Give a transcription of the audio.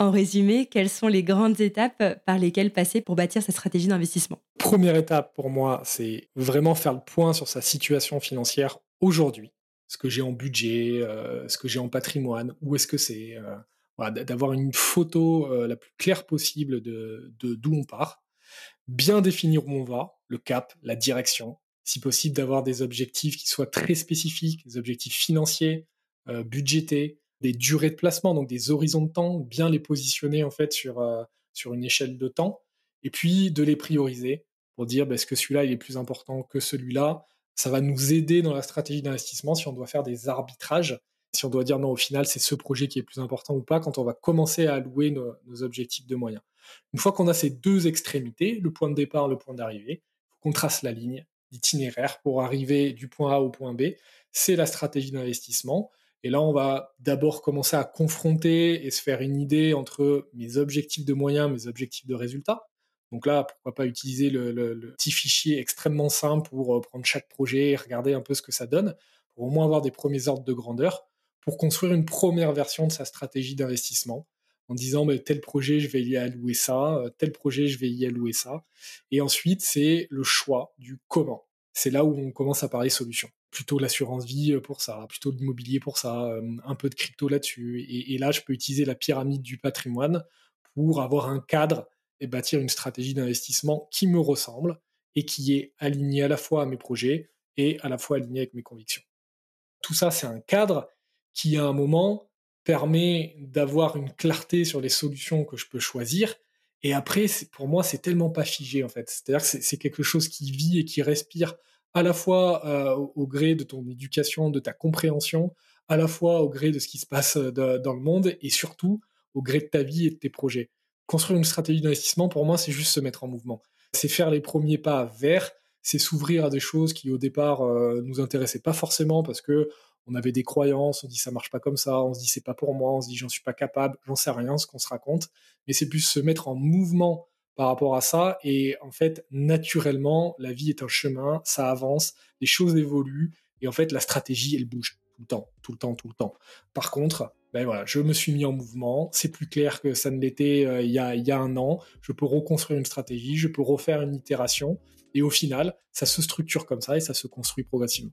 En résumé, quelles sont les grandes étapes par lesquelles passer pour bâtir sa stratégie d'investissement? Première étape pour moi, c'est vraiment faire le point sur sa situation financière aujourd'hui. Ce que j'ai en budget, euh, ce que j'ai en patrimoine, où est-ce que c'est euh, D'avoir une photo euh, la plus claire possible de d'où on part. Bien définir où on va, le cap, la direction. Si possible, d'avoir des objectifs qui soient très spécifiques, des objectifs financiers, budgétés, des durées de placement, donc des horizons de temps, bien les positionner en fait sur, euh, une échelle de temps, et puis de les prioriser pour dire bah, est-ce que celui-là il est plus important que celui-là? Ça va nous aider dans la stratégie d'investissement si on doit faire des arbitrages, si on doit dire non au final c'est ce projet qui est plus important ou pas quand on va commencer à allouer nos, objectifs de moyens. Une fois qu'on a ces deux extrémités, le point de départ, le point d'arrivée, faut qu'on trace la ligne, l'itinéraire pour arriver du point A au point B. C'est la stratégie d'investissement. Et là, on va d'abord commencer à confronter et se faire une idée entre mes objectifs de moyens, mes objectifs de résultats. Donc là, pourquoi pas utiliser le, petit fichier extrêmement simple pour euh, prendre chaque projet et regarder un peu ce que ça donne, pour au moins avoir des premiers ordres de grandeur, pour construire une première version de sa stratégie d'investissement, en disant mais tel projet, je vais y allouer ça, euh, tel projet, je vais y allouer ça. Et ensuite, c'est le choix du comment. C'est là où on commence à parler solution plutôt l'assurance vie euh, pour ça, plutôt l'immobilier pour ça, euh, un peu de crypto là-dessus. Et, là, je peux utiliser la pyramide du patrimoine pour avoir un cadre et bâtir une stratégie d'investissement qui me ressemble et qui est alignée à la fois à mes projets et à la fois alignée avec mes convictions. Tout ça, c'est un cadre qui, à un moment, permet d'avoir une clarté sur les solutions que je peux choisir. Et après, pour moi, c'est tellement pas figé, en fait. C'est-à-dire que c'est quelque chose qui vit et qui respire à la fois euh, au, gré de ton éducation, de ta compréhension, à la fois au gré de ce qui se passe euh, dans le monde et surtout au gré de ta vie et de tes projets. Construire une stratégie d'investissement, pour moi, c'est juste se mettre en mouvement. C'est faire les premiers pas vers, c'est s'ouvrir à des choses qui au départ euh, nous intéressaient pas forcément parce que on avait des croyances, on dit ça marche pas comme ça, on se dit c'est pas pour moi, on se dit j'en suis pas capable, j'en sais rien, ce qu'on se raconte, mais c'est plus se mettre en mouvement par rapport à ça. Et en fait, naturellement, la vie est un chemin, ça avance, les choses évoluent, et en fait, la stratégie, elle bouge tout le temps, tout le temps, tout le temps. Par contre, ben voilà, je me suis mis en mouvement, c'est plus clair que ça ne l'était euh, il, y a, il y a un an, je peux reconstruire une stratégie, je peux refaire une itération, et au final, ça se structure comme ça et ça se construit progressivement.